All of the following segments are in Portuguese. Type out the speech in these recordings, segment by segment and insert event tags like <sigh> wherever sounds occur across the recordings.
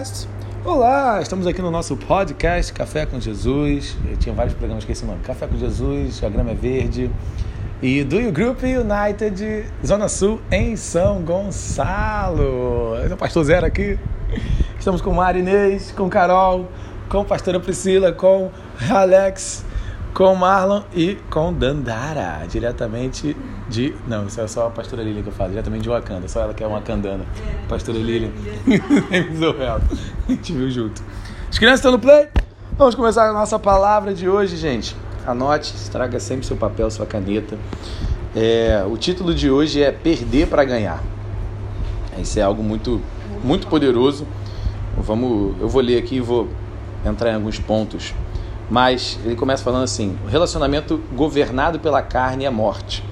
Podcast. Olá, estamos aqui no nosso podcast Café com Jesus. Eu tinha vários programas com esse nome: Café com Jesus, A Grama é Verde e do You Group United, Zona Sul, em São Gonçalo. O Pastor Zero aqui. Estamos com Mari Inês, com Carol, com Pastora Priscila, com Alex, com Marlon e com Dandara, diretamente de. Não, isso é só a pastora Lilian que eu falo, diretamente de Wakanda, só ela que é uma candana. Pastora Lilian. <laughs> a gente viu junto. As crianças estão no play? Vamos começar a nossa palavra de hoje, gente. Anote, traga sempre seu papel, sua caneta. É, o título de hoje é Perder para Ganhar. Isso é algo muito, muito poderoso. Vamos, eu vou ler aqui e vou entrar em alguns pontos. Mas ele começa falando assim: relacionamento governado pela carne é morte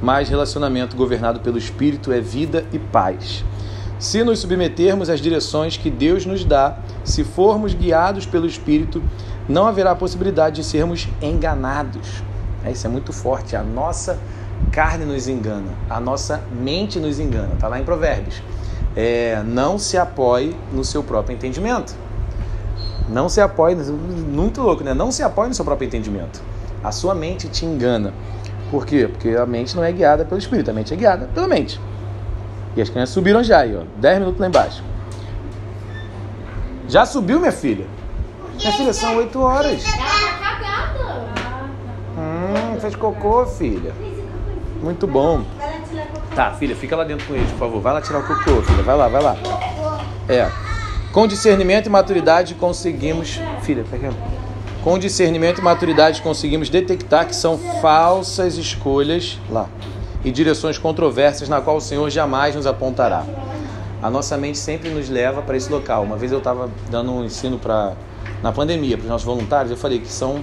mas relacionamento governado pelo Espírito é vida e paz. Se nos submetermos às direções que Deus nos dá, se formos guiados pelo Espírito, não haverá possibilidade de sermos enganados. É, isso é muito forte. A nossa carne nos engana, a nossa mente nos engana. Está lá em Provérbios. É, não se apoie no seu próprio entendimento. Não se apoie, muito louco, né? Não se apoie no seu próprio entendimento. A sua mente te engana. Por quê? Porque a mente não é guiada pelo espírito, a mente é guiada pela mente. E as crianças subiram já aí, ó. 10 minutos lá embaixo. Já subiu, minha filha? Minha filha, são 8 horas. Hum, fez cocô, filha. Muito bom. Tá, filha, fica lá dentro com eles, por favor. Vai lá tirar o cocô, filha. Vai lá, vai lá. É. Com discernimento e maturidade conseguimos. Filha, pega. Com discernimento e maturidade conseguimos detectar que são falsas escolhas lá e direções controversas na qual o Senhor jamais nos apontará. A nossa mente sempre nos leva para esse local. Uma vez eu estava dando um ensino para na pandemia para os nossos voluntários, eu falei que são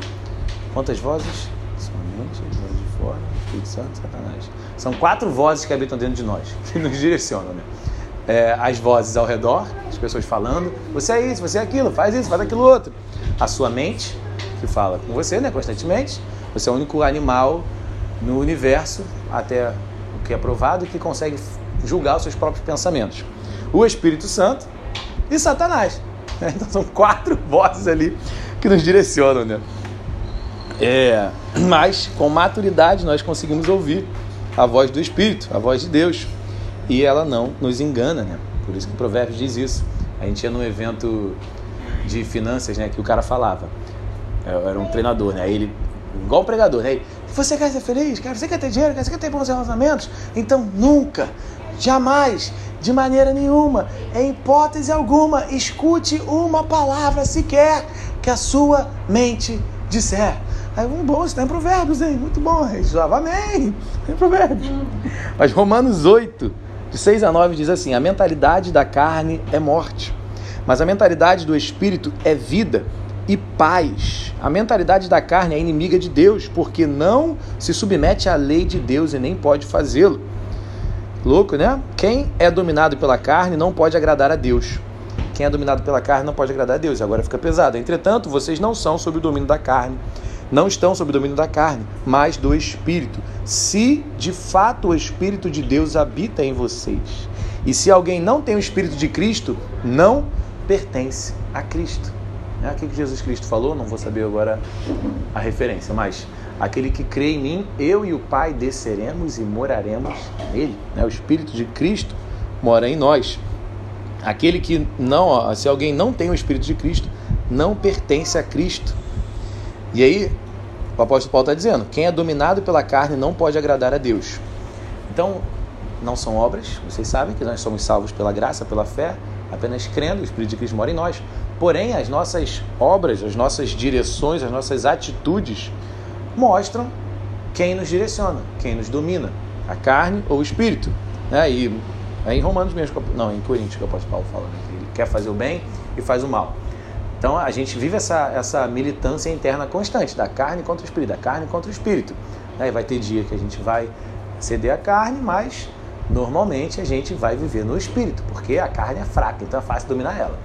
quantas vozes? Somente vozes de fora, Espírito Santo, Satanás. São quatro vozes que habitam dentro de nós, <laughs> que nos direcionam, né? É, as vozes ao redor, pessoas falando, você é isso, você é aquilo, faz isso, faz aquilo outro. A sua mente, que fala com você, né, constantemente. Você é o único animal no universo, até o que é provado, que consegue julgar os seus próprios pensamentos. O Espírito Santo e Satanás. <laughs> Então são quatro <laughs> vozes ali que nos direcionam, né? É, mas com maturidade nós conseguimos ouvir a voz do Espírito, a voz de Deus, e ela não nos engana, né? Por isso que o Provérbios diz isso. A gente ia num evento de finanças, né, que o cara falava era um treinador, né? Aí ele, igual um pregador, né? Você quer ser feliz? Você quer ter dinheiro? Você quer ter bons relacionamentos? Então nunca, jamais, de maneira nenhuma, em hipótese alguma, escute uma palavra sequer que a sua mente disser. Aí, um bom, isso tem provérbios, hein? Muito bom. Aí, amém. Tem provérbios. Mas Romanos 8, de 6 a 9, diz assim: A mentalidade da carne é morte, mas a mentalidade do espírito é vida e paz. A mentalidade da carne é inimiga de Deus, porque não se submete à lei de Deus e nem pode fazê-lo. Louco, né? Quem é dominado pela carne não pode agradar a Deus. Quem é dominado pela carne não pode agradar a Deus. Agora fica pesado. Entretanto, vocês não são sob o domínio da carne, não estão sob o domínio da carne, mas do Espírito. Se de fato o Espírito de Deus habita em vocês. E se alguém não tem o Espírito de Cristo, não pertence a Cristo. É aquilo que Jesus Cristo falou, não vou saber agora a referência, mas aquele que crê em mim, eu e o Pai desceremos e moraremos nele. Né? O Espírito de Cristo mora em nós. Aquele que não, se alguém não tem o Espírito de Cristo, não pertence a Cristo. E aí, o apóstolo Paulo está dizendo: quem é dominado pela carne não pode agradar a Deus. Então, não são obras, vocês sabem que nós somos salvos pela graça, pela fé, apenas crendo, o Espírito de Cristo mora em nós. Porém, as nossas obras, as nossas direções, as nossas atitudes mostram quem nos direciona, quem nos domina, a carne ou o espírito. Né? E é em Romanos mesmo, não, em Coríntios que o apóstolo Paulo fala, né? ele quer fazer o bem e faz o mal. Então a gente vive essa, essa militância interna constante, da carne contra o espírito, da carne contra o espírito. Né? E vai ter dia que a gente vai ceder a carne, mas normalmente a gente vai viver no espírito, porque a carne é fraca, então é fácil dominar ela.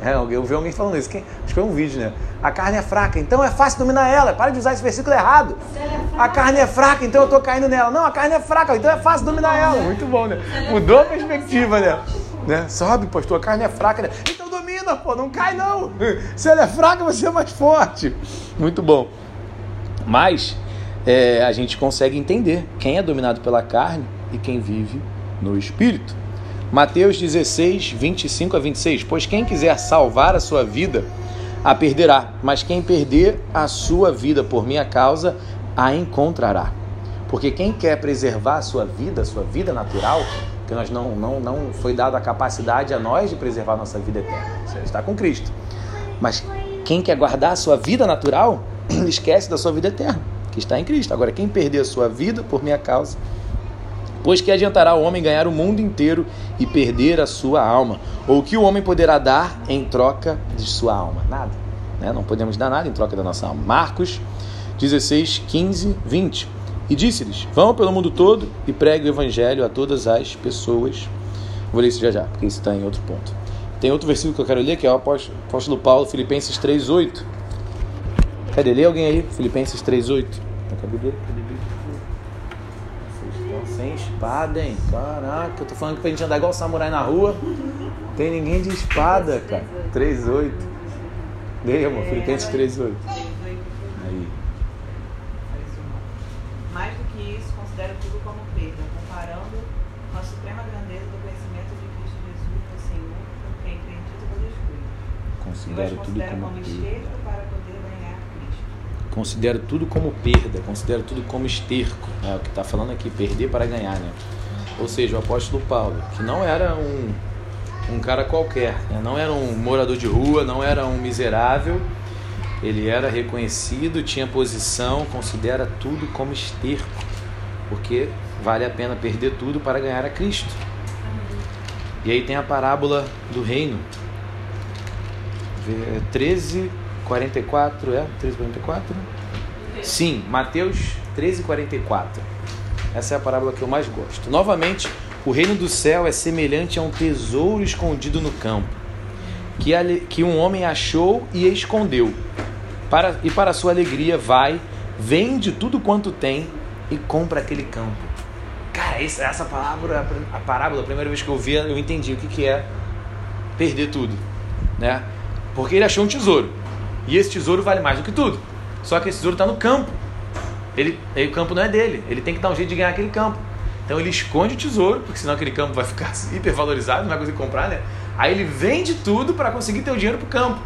É, eu vi alguém falando isso. Acho que foi um vídeo, né? A carne é fraca, então é fácil dominar ela. Para de usar esse versículo errado. É a carne é fraca, então eu estou caindo nela. Não, a carne é fraca, então é fácil dominar ela. Muito bom, né? Mudou a perspectiva, né? né? Sobe, pastor, a carne é fraca. Né? Então pô, não cai não. Se ela é fraca, você é mais forte. Muito bom. Mas é, a gente consegue entender quem é dominado pela carne e quem vive no espírito. Mateus 16, 25 a 26. Pois quem quiser salvar a sua vida, a perderá, mas quem perder a sua vida por minha causa, a encontrará. Porque quem quer preservar a sua vida, a sua vida natural, que nós não, não, não foi dada a capacidade a nós de preservar a nossa vida eterna. Você está com Cristo. Mas quem quer guardar a sua vida natural, <clears throat> esquece da sua vida eterna, que está em Cristo. Agora, quem perder a sua vida por minha causa, pois que adiantará o homem ganhar o mundo inteiro e perder a sua alma? Ou o que o homem poderá dar em troca de sua alma? Nada. Né? Não podemos dar nada em troca da nossa alma. Marcos 16, 15, 20. E disse-lhes: Vão pelo mundo todo e pregue o evangelho a todas as pessoas. Vou ler isso já já, porque isso está em outro ponto. Tem outro versículo que eu quero ler, que é o apóstolo Paulo, Filipenses 3,8. Cadê? Lê alguém aí? Filipenses 3,8. Cadê a Bíblia? Vocês estão sem espada, hein? Caraca, eu tô falando que pra gente andar igual samurai na rua. Tem ninguém de espada, cara. 3,8. Leia, amor. Filipenses 3,8. Considero tudo como perda. Considero tudo como perda, considero tudo como esterco. É o que está falando aqui, perder para ganhar, né? Ou seja, o apóstolo Paulo, que não era um, um cara qualquer, né? não era um morador de rua, não era um miserável, ele era reconhecido, tinha posição, considera tudo como esterco, porque vale a pena perder tudo para ganhar a Cristo. E aí tem a parábola do reino, 13, 44, é? 13, 44? Sim, Mateus 13, 44. Essa é a parábola que eu mais gosto. Novamente, o reino do céu é semelhante a um tesouro escondido no campo, que, que um homem achou e escondeu. Para, e para sua alegria vai, vende tudo quanto tem e compra aquele campo. Cara, essa, essa palavra, a parábola, a primeira vez que eu vi, eu entendi o que, que é perder tudo, né? Porque ele achou um tesouro. E esse tesouro vale mais do que tudo. Só que esse tesouro está no campo. Ele, o campo não é dele. Ele tem que dar um jeito de ganhar aquele campo. Então ele esconde o tesouro, porque senão aquele campo vai ficar <laughs> hipervalorizado, não vai conseguir comprar, né? Aí ele vende tudo para conseguir ter o dinheiro para o campo.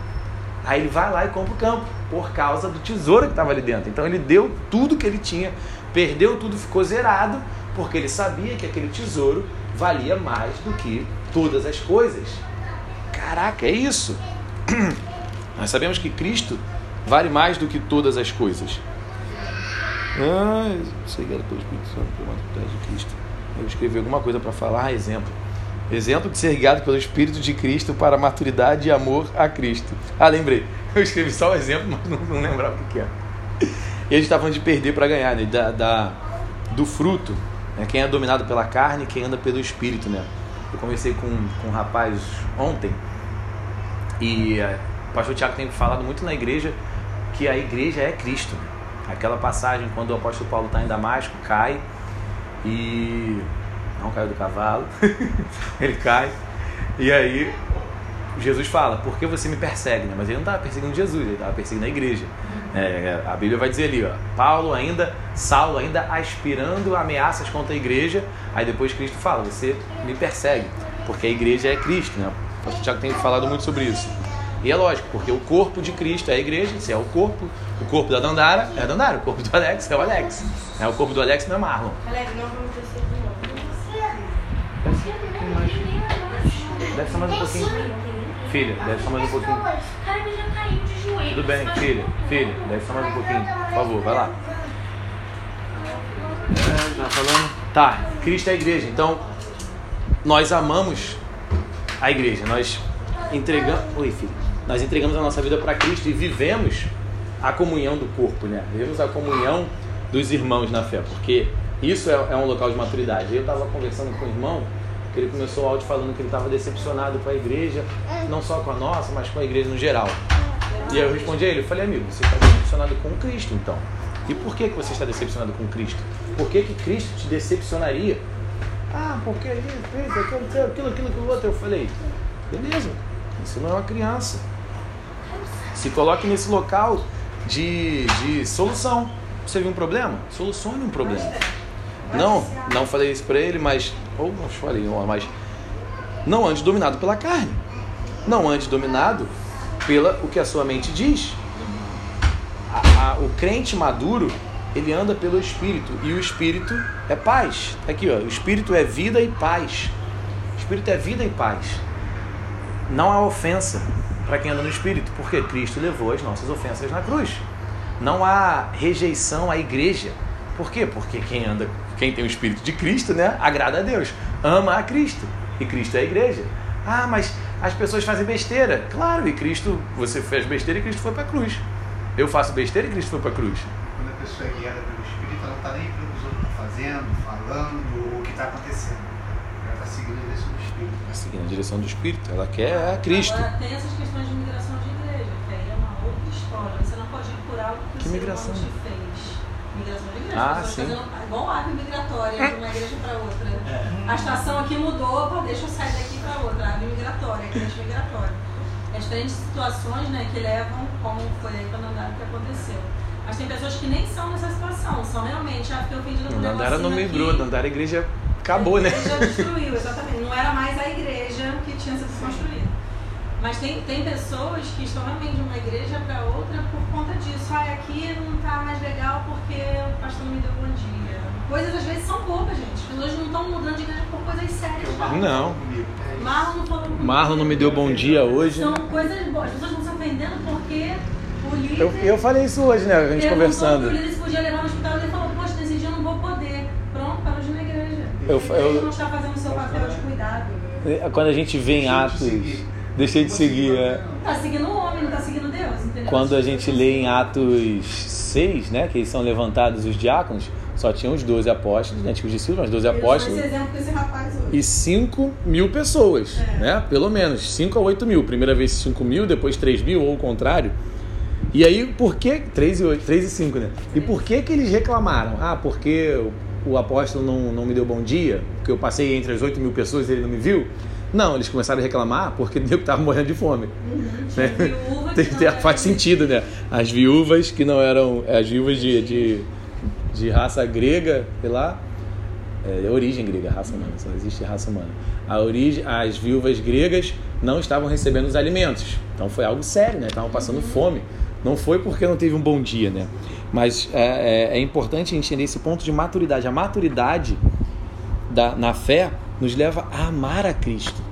Aí ele vai lá e compra o campo, por causa do tesouro que estava ali dentro. Então ele deu tudo que ele tinha, perdeu tudo, ficou zerado, porque ele sabia que aquele tesouro valia mais do que todas as coisas. Caraca, é isso. <clears throat> Nós sabemos que Cristo vale mais do que todas as coisas. Ah, pelo Espírito Santo, pela maturidade de Cristo. Eu escrevi alguma coisa para falar, exemplo. Exemplo de ser guiado pelo Espírito de Cristo para maturidade e amor a Cristo. Ah, lembrei. <laughs> Eu escrevi só o exemplo, mas não, não lembrava o que, é. E a gente está falando de perder para ganhar, né? Da, da, do fruto. Né? Quem é dominado pela carne, quem anda pelo Espírito, né? Eu conversei com, com um rapaz ontem e eh, o pastor Tiago tem falado muito na igreja que a igreja é Cristo. Aquela passagem quando o apóstolo Paulo está em Damasco, cai e. Não caiu do cavalo, <laughs> ele cai. E aí Jesus fala, por que você me persegue? Mas ele não estava perseguindo Jesus, ele estava perseguindo a igreja. É, a Bíblia vai dizer ali, ó, Paulo ainda, Saulo ainda aspirando ameaças contra a igreja, aí depois Cristo fala, você me persegue, porque a igreja é Cristo, né? O pastor Tiago tem falado muito sobre isso. E é lógico, porque o corpo de Cristo é a igreja, se é o corpo, o corpo da Dandara é a Dandara, o corpo do Alex é o Alex. É, o corpo do Alex não é Marlon. Alex, não vamos descer de novo. Deve ser mais um pouquinho. Filha, deve ser mais um pouquinho. Tudo bem, filha, filha, deve ser mais um pouquinho. Por favor, vai lá. É, tá falando? Tá, Cristo é a igreja. Então, nós amamos a igreja. Nós entregamos, oi filho, nós entregamos a nossa vida para Cristo e vivemos a comunhão do corpo, né? Vivemos a comunhão dos irmãos na fé, porque isso é, é um local de maturidade. Eu estava conversando com o irmão que ele começou o áudio falando que ele estava decepcionado com a igreja, não só com a nossa, mas com a igreja no geral. E eu respondi a ele, eu falei, amigo, você está decepcionado com Cristo, então. E por que, que você está decepcionado com Cristo? Por que, que Cristo te decepcionaria ah, porque isso, isso, aquilo, aquilo, aquilo, aquilo outro. Eu falei, beleza, Você não é uma criança. Se coloque nesse local de, de solução. Você viu um problema? Solucione um problema. Não, não falei isso para ele, mas. Ou não falei, mas. Não ande dominado pela carne. Não ande dominado pela o que a sua mente diz. A, a, o crente maduro, ele anda pelo Espírito. E o Espírito é paz. Aqui, ó. O Espírito é vida e paz. O Espírito é vida e paz. Não há ofensa para quem anda no Espírito, porque Cristo levou as nossas ofensas na cruz. Não há rejeição à igreja. Por quê? Porque quem anda, quem tem o Espírito de Cristo, né, agrada a Deus, ama a Cristo. E Cristo é a igreja. Ah, mas as pessoas fazem besteira. Claro, e Cristo, você fez besteira e Cristo foi para a cruz. Eu faço besteira e Cristo foi para a cruz. A pessoa é guiada pelo Espírito, ela não está nem pelo que os outros estão fazendo, falando, ou o que está acontecendo. Ela está seguindo a direção do Espírito. Está seguindo a direção do Espírito. Ela quer a Cristo. Agora, tem essas questões de migração de igreja, que aí é uma outra história. Você não pode ir por algo que, que o migração? te fez. Migração de igreja. Ah, sim. Fazendo, igual ave migratória de uma igreja para outra. É. A estação aqui mudou, pô, deixa eu sair daqui para outra. Ave migratória, crente migratória. É diferentes situações né, que levam, como foi aí quando andaram que aconteceu. Mas tem pessoas que nem são nessa situação, são realmente, ah, fiquei ofendido com o Nandara não migrou, Nandara a igreja acabou, a né? A igreja <laughs> destruiu, exatamente. Não era mais a igreja que tinha sido construída. Mas tem, tem pessoas que estão realmente de uma igreja para outra por conta disso. Ah, aqui não está mais legal porque o pastor não me deu bom dia. Coisas às vezes são bobas, gente. As pessoas não estão mudando de igreja por coisas sérias. Não. não. Marlon não falou comigo. Marlon não me deu bom dia hoje. São coisas boas. As pessoas estão se ofendendo porque. Eu, eu falei isso hoje, né? A gente conversando. O líder se podia levar no hospital e ele falou: Poxa, nesse dia eu não vou poder. Pronto, para hoje na igreja. Eu, eu, ele não está fazendo o seu papel de cuidado. Quando a gente vê em Atos Deixei de seguir, é. Tá seguindo o homem, não tá seguindo Deus, entendeu? Quando a gente lê em Atos 6, né, que são levantados os diáconos, só tinham os 12 apóstolos, né, tinha os discípulos, mas 12 apóstolos. Esse exemplo desse rapaz hoje. E 5 mil pessoas, é. né? Pelo menos, 5 a 8 mil. Primeira vez 5 mil, depois 3 mil, ou o contrário. E aí, por que. 3 e, 8, 3 e 5, né? E por que que eles reclamaram? Ah, porque o apóstolo não, não me deu bom dia, porque eu passei entre as 8 mil pessoas e ele não me viu? Não, eles começaram a reclamar porque <laughs> o nego estava morrendo de fome. Uhum. Né? Tem, tem, faz sentido, né? As viúvas que não eram. As viúvas de, de, de raça grega, sei lá. É, origem grega, raça humana, só existe raça humana. A origem, as viúvas gregas não estavam recebendo os alimentos. Então foi algo sério, né? Estavam passando uhum. fome. Não foi porque não teve um bom dia, né? Mas é, é, é importante entender esse ponto de maturidade. A maturidade da, na fé nos leva a amar a Cristo.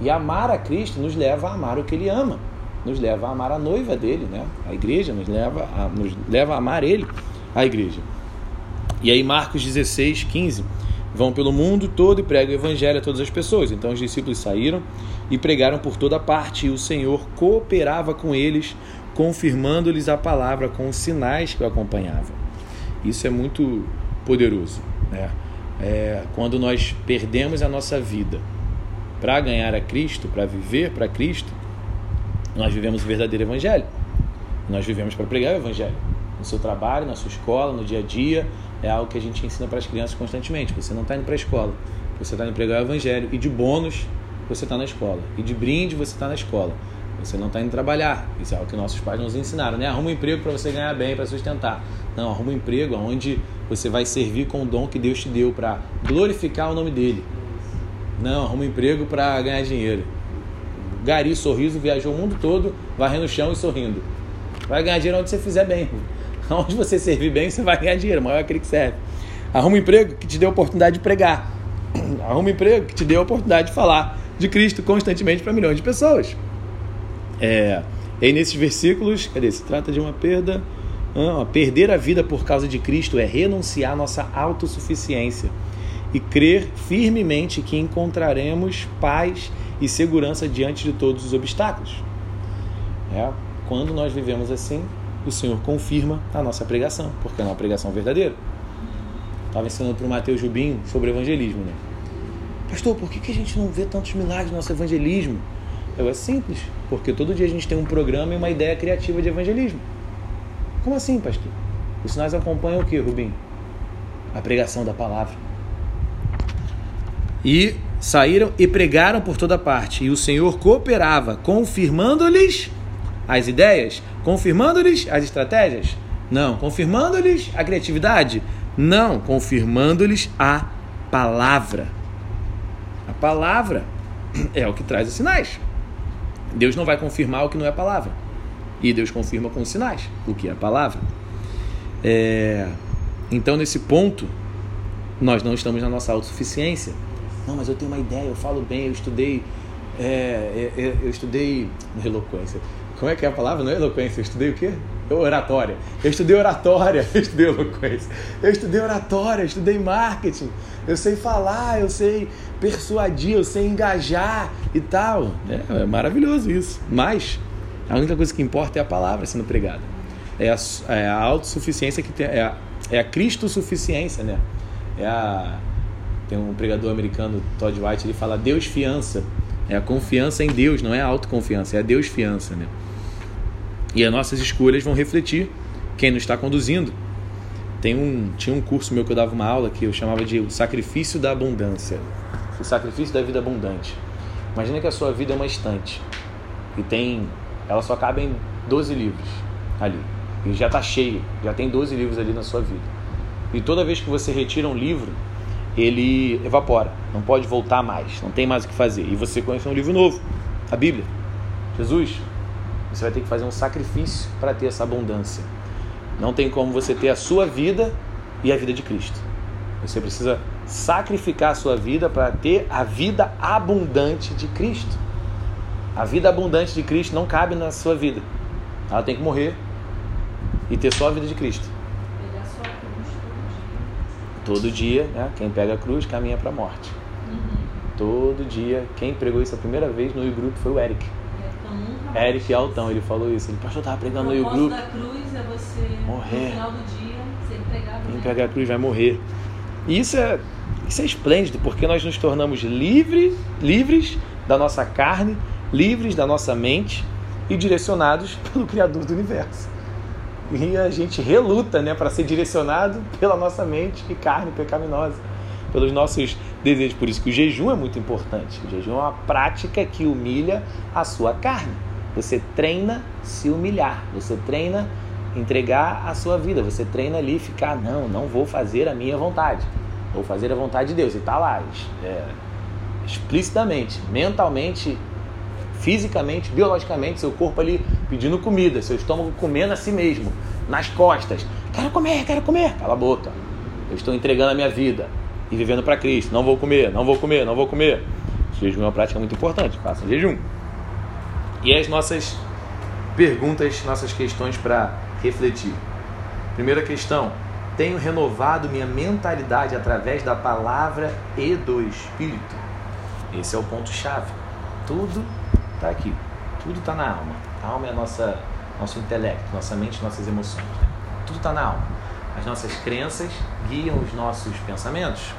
E amar a Cristo nos leva a amar o que Ele ama. Nos leva a amar a noiva dele, né? A igreja nos leva a, nos leva a amar Ele, a igreja. E aí Marcos 16, 15. Vão pelo mundo todo e pregam o evangelho a todas as pessoas. Então os discípulos saíram e pregaram por toda parte, e o Senhor cooperava com eles, confirmando-lhes a palavra com os sinais que o acompanhavam. Isso é muito poderoso, né? é, quando nós perdemos a nossa vida para ganhar a Cristo, para viver para Cristo, nós vivemos o verdadeiro Evangelho. Nós vivemos para pregar o Evangelho. No seu trabalho, na sua escola, no dia a dia, é algo que a gente ensina para as crianças constantemente. Você não está indo para a escola, você está indo pregar o Evangelho. E de bônus, você está na escola. E de brinde, você está na escola. Você não está indo trabalhar. Isso é algo que nossos pais nos ensinaram, né? Arruma um emprego para você ganhar bem, para sustentar. Não, arruma um emprego onde você vai servir com o dom que Deus te deu para glorificar o nome dele. Não, arruma um emprego para ganhar dinheiro. Gari Sorriso viajou o mundo todo, varrendo o chão e sorrindo. Vai ganhar dinheiro onde você fizer bem. <laughs> Onde você servir bem, você vai ganhar dinheiro, mas é aquele que serve. Arruma um emprego que te dê a oportunidade de pregar. <clears throat> Arruma um emprego que te dê a oportunidade de falar de Cristo constantemente para milhões de pessoas. É, e aí nesses versículos, cadê? Se trata de uma perda ah, perder a vida por causa de Cristo é renunciar à nossa autossuficiência e crer firmemente que encontraremos paz e segurança diante de todos os obstáculos. É, quando nós vivemos assim, o Senhor confirma a nossa pregação, porque é uma pregação verdadeira. Estava ensinando para o Mateus Jubim sobre evangelismo, né? Pastor, por que, que a gente não vê tantos milagres no nosso evangelismo? Eu, é simples, porque todo dia a gente tem um programa e uma ideia criativa de evangelismo. Como assim, pastor? Os sinais acompanham o que, Rubim? A pregação da palavra. E saíram e pregaram por toda parte, e o Senhor cooperava, confirmando-lhes as ideias, confirmando-lhes as estratégias? Não. Confirmando-lhes a criatividade? Não. Confirmando-lhes a palavra. A palavra é o que traz os sinais. Deus não vai confirmar o que não é palavra. E Deus confirma com sinais o que é palavra. É... Então, nesse ponto, nós não estamos na nossa autossuficiência. Não, mas eu tenho uma ideia, eu falo bem, eu estudei. É, é, é eu estudei eloquência. Como é que é a palavra? Não é eloquência, eu estudei o quê? Oratória. Eu estudei oratória, <laughs> eu estudei eloquência. Eu estudei oratória, eu estudei marketing. Eu sei falar, eu sei persuadir, eu sei engajar e tal. É, é maravilhoso isso. Mas a única coisa que importa é a palavra sendo pregada. É a, é a autossuficiência que tem. É a, é a Cristo-suficiência, né? É a, tem um pregador americano, Todd White, ele fala Deus fiança. É a confiança em Deus, não é a autoconfiança, é a Deus fiança, né? E as nossas escolhas vão refletir quem nos está conduzindo. Tem um, tinha um curso meu que eu dava uma aula que eu chamava de o sacrifício da abundância. O sacrifício da vida abundante. Imagina que a sua vida é uma estante e tem, ela só cabe em 12 livros ali. E já está cheio, já tem 12 livros ali na sua vida. E toda vez que você retira um livro, ele evapora, não pode voltar mais, não tem mais o que fazer. E você conhece um livro novo, a Bíblia. Jesus, você vai ter que fazer um sacrifício para ter essa abundância. Não tem como você ter a sua vida e a vida de Cristo. Você precisa sacrificar a sua vida para ter a vida abundante de Cristo. A vida abundante de Cristo não cabe na sua vida. Ela tem que morrer e ter só a vida de Cristo. Todo dia, né? quem pega a cruz caminha para a morte. Uhum. Todo dia, quem pregou isso a primeira vez no grupo foi o Eric. Eric Altão, ele falou isso. Ele, pastor, tava pregando no grupo. da cruz é você morrer. no final do dia, ser pregado. Quem pegar a cruz vai morrer. E isso é, isso é esplêndido, porque nós nos tornamos livre, livres da nossa carne, livres da nossa mente e direcionados <laughs> pelo Criador do universo. E a gente reluta né, para ser direcionado <laughs> pela nossa mente e carne pecaminosa, pelos nossos desejos. Por isso que o jejum é muito importante. O jejum é uma prática que humilha a sua carne. Você treina se humilhar, você treina entregar a sua vida, você treina ali ficar, não, não vou fazer a minha vontade, vou fazer a vontade de Deus. E está lá, é, explicitamente, mentalmente, fisicamente, biologicamente, seu corpo ali pedindo comida, seu estômago comendo a si mesmo, nas costas. Quero comer, quero comer. Cala a boca. Eu estou entregando a minha vida e vivendo para Cristo. Não vou comer, não vou comer, não vou comer. O jejum é uma prática muito importante. Faça jejum. E as nossas perguntas, nossas questões para refletir. Primeira questão: tenho renovado minha mentalidade através da palavra e do Espírito? Esse é o ponto-chave. Tudo está aqui. Tudo está na alma. A alma é nossa, nosso intelecto, nossa mente, nossas emoções. Tudo está na alma. As nossas crenças guiam os nossos pensamentos.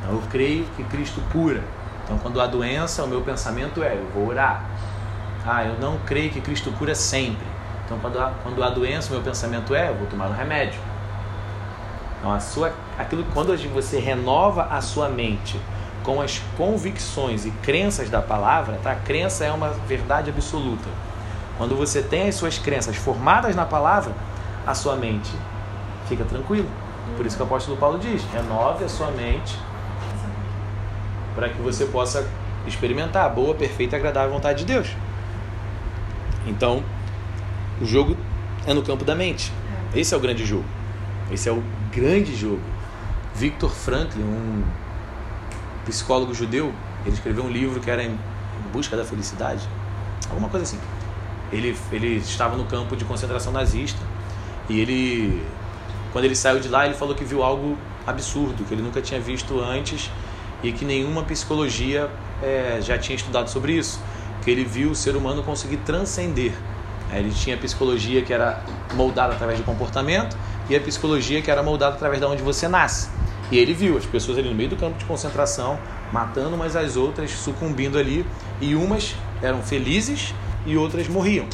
Então eu creio que Cristo cura. Então quando há doença, o meu pensamento é: eu vou orar. Ah, eu não creio que Cristo cura sempre. Então, quando há, quando há doença, o meu pensamento é: vou tomar um remédio. Então, a sua, aquilo, quando você renova a sua mente com as convicções e crenças da palavra, tá? A crença é uma verdade absoluta. Quando você tem as suas crenças formadas na palavra, a sua mente fica tranquila. Por isso que o apóstolo Paulo diz: renove a sua mente para que você possa experimentar a boa, perfeita e agradável vontade de Deus. Então, o jogo é no campo da mente. Esse é o grande jogo. Esse é o grande jogo. Victor Franklin, um psicólogo judeu, ele escreveu um livro que era Em Busca da Felicidade, alguma coisa assim. Ele, ele estava no campo de concentração nazista e ele, quando ele saiu de lá, ele falou que viu algo absurdo, que ele nunca tinha visto antes e que nenhuma psicologia é, já tinha estudado sobre isso que ele viu o ser humano conseguir transcender. Ele tinha a psicologia que era moldada através do comportamento e a psicologia que era moldada através de onde você nasce. E ele viu as pessoas ali no meio do campo de concentração, matando umas às outras, sucumbindo ali, e umas eram felizes e outras morriam.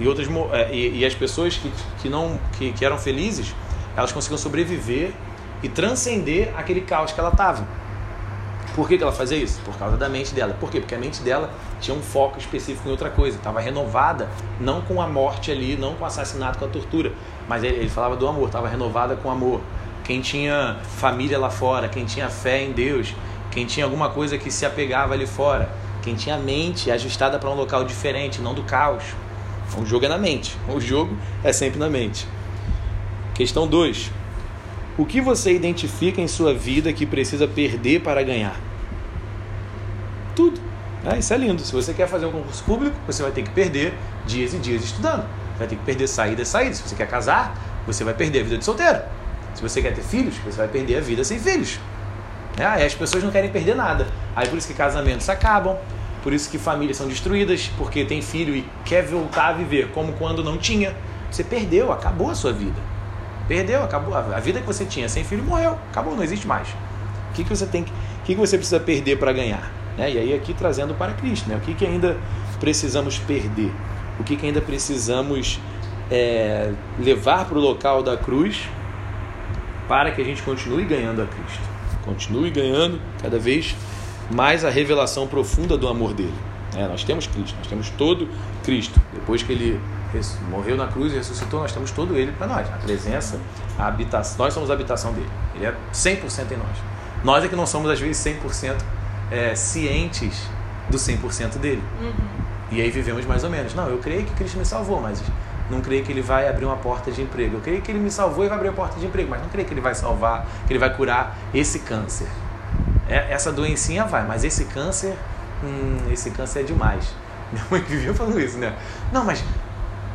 E, outras, é, e, e as pessoas que, que, não, que, que eram felizes, elas conseguiam sobreviver e transcender aquele caos que ela estava. Por que, que ela fazia isso? Por causa da mente dela. Por quê? Porque a mente dela tinha um foco específico em outra coisa. Estava renovada, não com a morte ali, não com o assassinato, com a tortura. Mas ele, ele falava do amor, estava renovada com amor. Quem tinha família lá fora, quem tinha fé em Deus, quem tinha alguma coisa que se apegava ali fora, quem tinha a mente ajustada para um local diferente, não do caos. O jogo é na mente. O jogo é sempre na mente. Questão 2. O que você identifica em sua vida que precisa perder para ganhar? Tudo. É, isso é lindo. Se você quer fazer um concurso público, você vai ter que perder dias e dias estudando. Vai ter que perder saídas e saídas. Se você quer casar, você vai perder a vida de solteiro. Se você quer ter filhos, você vai perder a vida sem filhos. É, as pessoas não querem perder nada. Aí por isso que casamentos acabam, por isso que famílias são destruídas, porque tem filho e quer voltar a viver como quando não tinha. Você perdeu, acabou a sua vida. Perdeu, acabou. A vida que você tinha sem filho morreu, acabou, não existe mais. O que, que você tem que, o que, que você precisa perder para ganhar? Né? E aí aqui trazendo para Cristo, né? O que, que ainda precisamos perder? O que, que ainda precisamos é, levar para o local da cruz para que a gente continue ganhando a Cristo? Continue ganhando cada vez mais a revelação profunda do amor dele. É, nós temos Cristo, nós temos todo Cristo. Depois que ele morreu na cruz e ressuscitou, nós temos todo ele para nós. A presença, a habitação, nós somos a habitação dele. Ele é 100% em nós. Nós é que não somos, às vezes, 100% é, cientes do 100% dele. Uhum. E aí vivemos mais ou menos. Não, eu creio que Cristo me salvou, mas não creio que ele vai abrir uma porta de emprego. Eu creio que ele me salvou e vai abrir uma porta de emprego, mas não creio que ele vai salvar, que ele vai curar esse câncer. É, essa doencinha vai, mas esse câncer, hum, esse câncer é demais. <laughs> Minha mãe vivia falando isso, né? Não, mas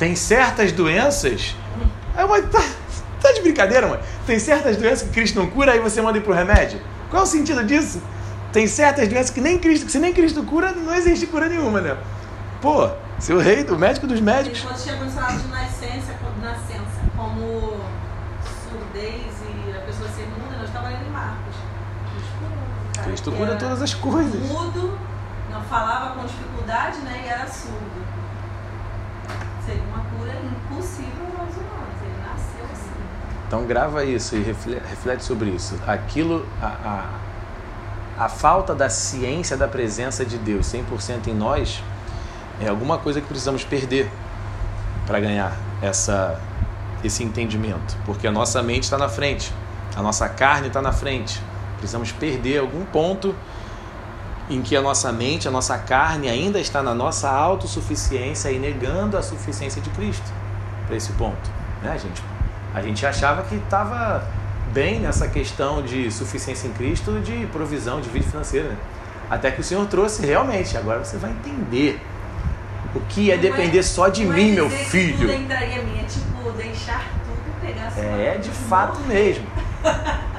tem certas doenças. Aí, mãe, tá, tá de brincadeira, mãe? Tem certas doenças que Cristo não cura, aí você manda ir pro remédio? Qual é o sentido disso? Tem certas doenças que nem Cristo, que se nem Cristo cura, não existe cura nenhuma, né? Pô, seu rei, o médico dos médicos. Quando chega no de nascença, nascença, como surdez e a pessoa ser muda, nós estávamos lendo em Marcos. Cristo cura todas as coisas. Mudo, não falava com dificuldade, né? E era surdo seria uma cura impossível aos humanos. Ele nasceu assim. Então grava isso e reflete sobre isso. Aquilo, a, a, a falta da ciência da presença de Deus 100% em nós é alguma coisa que precisamos perder para ganhar essa, esse entendimento. Porque a nossa mente está na frente, a nossa carne está na frente. Precisamos perder algum ponto em que a nossa mente, a nossa carne ainda está na nossa autossuficiência e negando a suficiência de Cristo para esse ponto. Né, gente? A gente achava que estava bem nessa questão de suficiência em Cristo, de provisão, de vida financeira. Né? Até que o Senhor trouxe realmente. Agora você vai entender o que é depender é, só de mim, meu filho. Tudo entraria minha, tipo, deixar tudo pegar É, de fato mesmo. <laughs>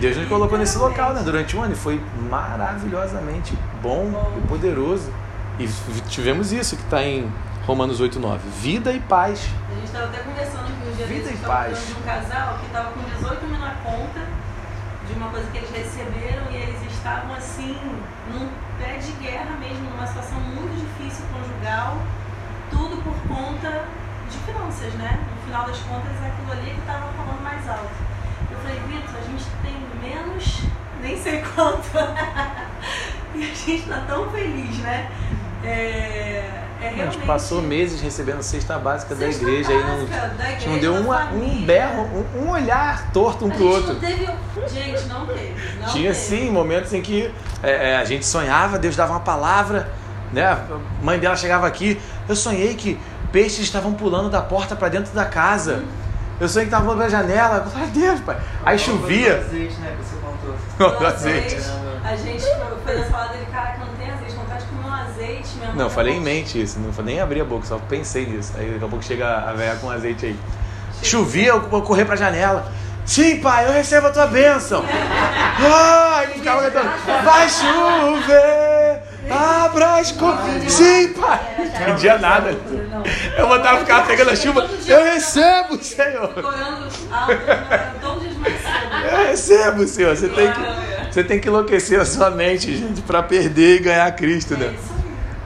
Deus nos colocou nesse local, né? Durante um ano e foi maravilhosamente bom e poderoso. E tivemos isso que está em Romanos 8, 9. Vida e paz. A gente estava até conversando aqui um dia Vida e paz. de um casal que estava com 18 mil na conta de uma coisa que eles receberam e eles estavam assim, num pé de guerra mesmo, numa situação muito difícil conjugal, tudo por conta de finanças, né? No final das contas, é aquilo ali que estava falando mais alto. Eu falei, Vitor, a gente tem menos, nem sei quanto. <laughs> e a gente tá tão feliz, né? É, é realmente... A gente passou meses recebendo cesta básica da igreja e não, da igreja, não deu uma, um berro, um, um, olhar torto um a pro outro. Não teve, gente, não teve. Não Tinha teve. sim momentos em que é, é, a gente sonhava, Deus dava uma palavra, né? A mãe dela chegava aqui, eu sonhei que peixes estavam pulando da porta para dentro da casa. Hum. Eu sonhei que tava pulando pela janela. Eu falei, Deus, pai. Aí chovia. azeite, né? Que você contou. <laughs> azeite. A gente foi na sala dele, cara, que não tem azeite, vontade de comer um azeite, minha Não, falei em mente isso, não nem abri a boca, só pensei nisso. Aí daqui a pouco chega a velha com azeite aí. Chovia, eu vou correr pra janela. Sim, pai, eu recebo a tua bênção. <laughs> Ai, ele ficava cantando. Vai chover, abra as cortinas. Sim, pai. Não entendia nada. Eu voltava a ficar pegando a chuva. Eu recebo, Senhor. Eu recebo, Senhor. Você tem que, você tem que enlouquecer a sua mente, gente, para perder e ganhar Cristo, né?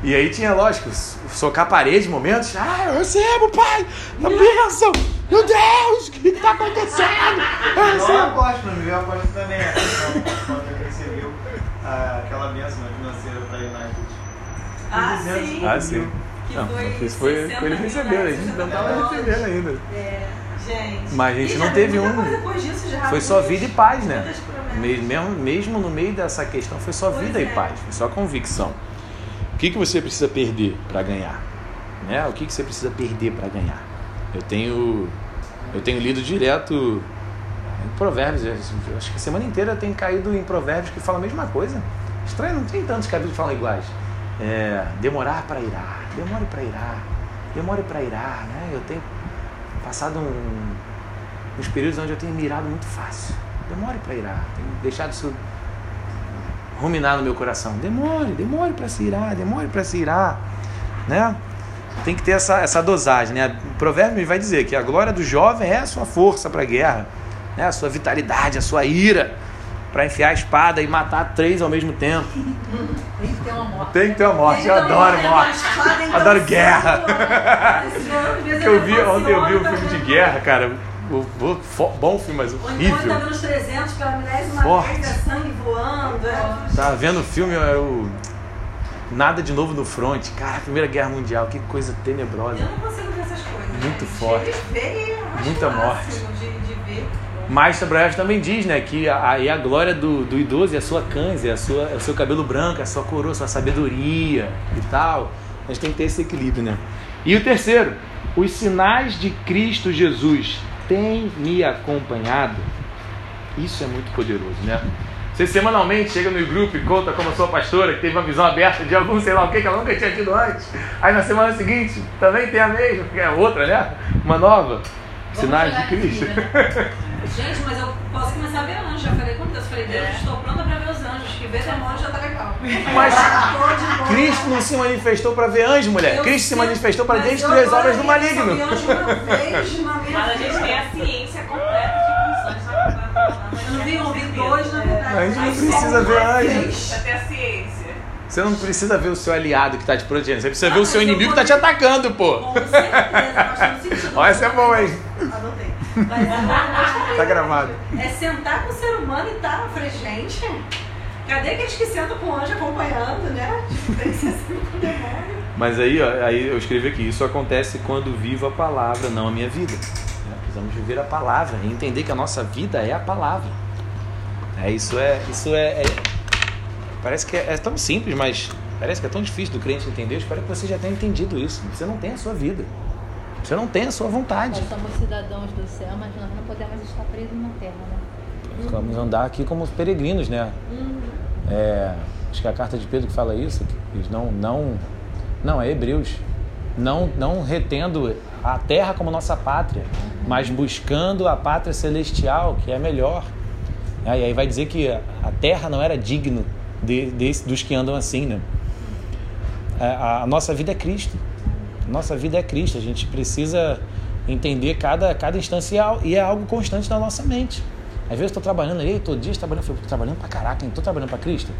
E aí tinha, lógico, socar a parede momentos. Ah, eu recebo, pai! A bênção! Meu Deus, o que está acontecendo? Eu recebo. Não aposto, não me veio aposto também. Quando recebeu. a- aquela bênção. Ah, 200 sim. Ah, sim. Que Não, foi isso foi, 60 foi ele mil recebendo, a gente não 60 tava dólares. recebendo ainda. É, gente. Mas a gente E não teve um- depois disso já, Foi só vida e paz, né? Mesmo, mesmo no meio dessa questão, foi só Pois vida e é. paz, foi só convicção. O que, que você precisa perder para ganhar? Né? O que, que você precisa perder para ganhar? Eu tenho, eu tenho lido direto em Provérbios, acho que a semana inteira eu tenho caído em Provérbios que falam a mesma coisa. Estranho, não tem tantos capítulos que falam iguais. É, demorar para irar, demore para irar, demore para irar. Né? Eu tenho passado um, uns períodos onde eu tenho mirado muito fácil. Demore para irar, tenho deixado isso ruminar no meu coração. Demore, demore para se irar, demore para se irar, né? Tem que ter essa, essa dosagem, né? O provérbio vai dizer que a glória do jovem é a sua força para a guerra, né? A sua vitalidade, a sua ira para enfiar a espada e matar três ao mesmo tempo. Tem que ter uma morte. Tem que ter uma morte, eu adoro morte, morte. uma espada, então, Adoro sim, guerra. Eu vi, ontem eu vi um filme de tá guerra, cara. o- o- fo- Bom filme, mas ele tá horrível. vendo os 300 pela milésima Forte. é sangue voando. É. Tava vendo o filme, era o Nada de Novo no Front. Cara, Primeira Guerra Mundial, que coisa tenebrosa. Eu não consigo ver essas coisas. Muito gente. forte. Muita máximo morte. Mas Sabraev também diz, né, que a, a, a glória do, do idoso é a sua câncer, é, a sua, é o seu cabelo branco, é a sua coroa, a sua sabedoria e tal. A gente tem que ter esse equilíbrio, né? E o terceiro, os sinais de Cristo Jesus têm me acompanhado. Isso é muito poderoso, né? Você semanalmente chega no grupo e conta como a sua pastora, que teve uma visão aberta de algum, sei lá o que, que ela nunca tinha tido antes. Aí na semana seguinte também tem a mesma, que é outra, né? Uma nova. Sinais de aqui, Cristo. né? <laughs> Gente, mas eu posso começar a ver anjos. Já falei com Deus. Falei, Deus, estou pronta para ver os anjos. Que ver demônio já tá legal. Mas. <laughs> Cristo não se manifestou para ver anjo, mulher. Eu Cristo se manifestou para destruir as obras do maligno. anjo uma vez na minha <laughs> Mas a gente tem a ciência completa de Eu não vi um, vi dois, na verdade. A gente não precisa ver uma anjo. vez. Até a ciência. Você não precisa ver o seu aliado que está te protegendo. Você precisa ver Ah, o seu inimigo que está te ver. atacando, pô. Com certeza, sentido. Ó, essa é boa, hein? Mas. Tá gravado. É sentar com o ser humano e tá. Eu falei, gente, cadê aqueles que sentam com o anjo acompanhando, né? Tem que ser sempre com o demônio. Mas aí, ó, aí eu escrevi aqui, isso acontece quando vivo a palavra, não a minha vida. né? Precisamos viver a palavra e entender que a nossa vida é a palavra. É, isso é, isso é, é- parece que é, é tão simples, mas parece que é tão difícil do crente entender. Eu espero que você já tenha entendido isso. Você não tem a sua vida. Você não tem a sua vontade. Nós somos cidadãos do céu, mas nós não podemos estar presos na terra, né? Vamos andar aqui como peregrinos, né? É, acho que é a carta de Pedro que fala isso, que eles não, não, não é Hebreus, não, não retendo a terra como nossa pátria, mas buscando a pátria celestial, que é melhor. É, e aí vai dizer que a terra não era digno de, desse- dos que andam assim, né? É, A, a nossa vida é Cristo. Nossa vida é Cristo. A gente precisa entender cada, cada instância e é al- algo constante na nossa mente. Às vezes eu estou trabalhando aí, todo dia estou trabalhando, tô trabalhando pra caraca, hein? Tô trabalhando pra Cristo?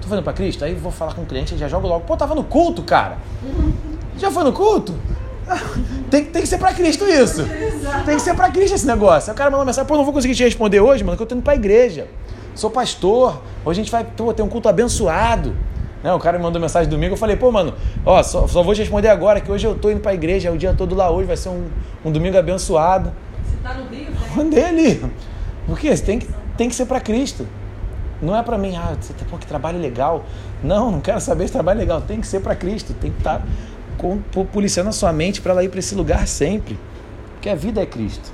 Tô fazendo pra Cristo? Aí vou falar com o cliente e já jogo logo, pô, tava no culto, cara. Já foi no culto? <laughs> Tem, tem que ser pra Cristo isso. Tem que ser pra Cristo esse negócio. Aí o cara mandou mensagem, pô, não vou conseguir te responder hoje, mano, que eu tô indo pra igreja. Sou pastor, hoje a gente vai pô, ter um culto abençoado. Né? O cara me mandou mensagem domingo, eu falei, pô, mano, ó, só, só vou te responder agora, que hoje eu tô indo pra igreja, é o dia todo lá hoje, vai ser um, um domingo abençoado. Você tá no Rio, né? Mandei ali. Porque tem que, tem que ser pra Cristo. Não é pra mim, ah, você tá, pô, que trabalho legal. Não, não quero saber se trabalho legal. Tem que ser pra Cristo. Tem que estar com, pô, policiando a sua mente pra ela ir pra esse lugar sempre. Porque a vida é Cristo.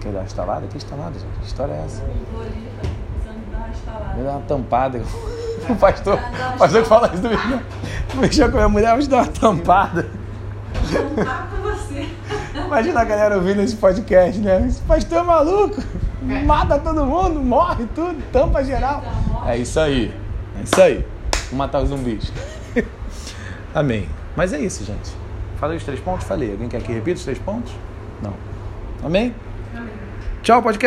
Quer dar uma estalada? Que estalada, gente? Que história é essa? Dar uma estalada. Me dá uma tampada. <laughs> O pastor, o pastor que fala isso do Mexeu. Mexeu com a minha mulher, vamos dar uma tampada. Com você. Imagina a galera ouvindo esse podcast, né? Esse pastor é maluco. Mata todo mundo, morre tudo, tampa geral. É isso aí. É isso aí. Vamos matar os zumbis. <laughs> Amém. Mas é isso, gente. Falei os três pontos? Falei. Alguém quer que repita os três pontos? Não. Amém? Tchau, podcast.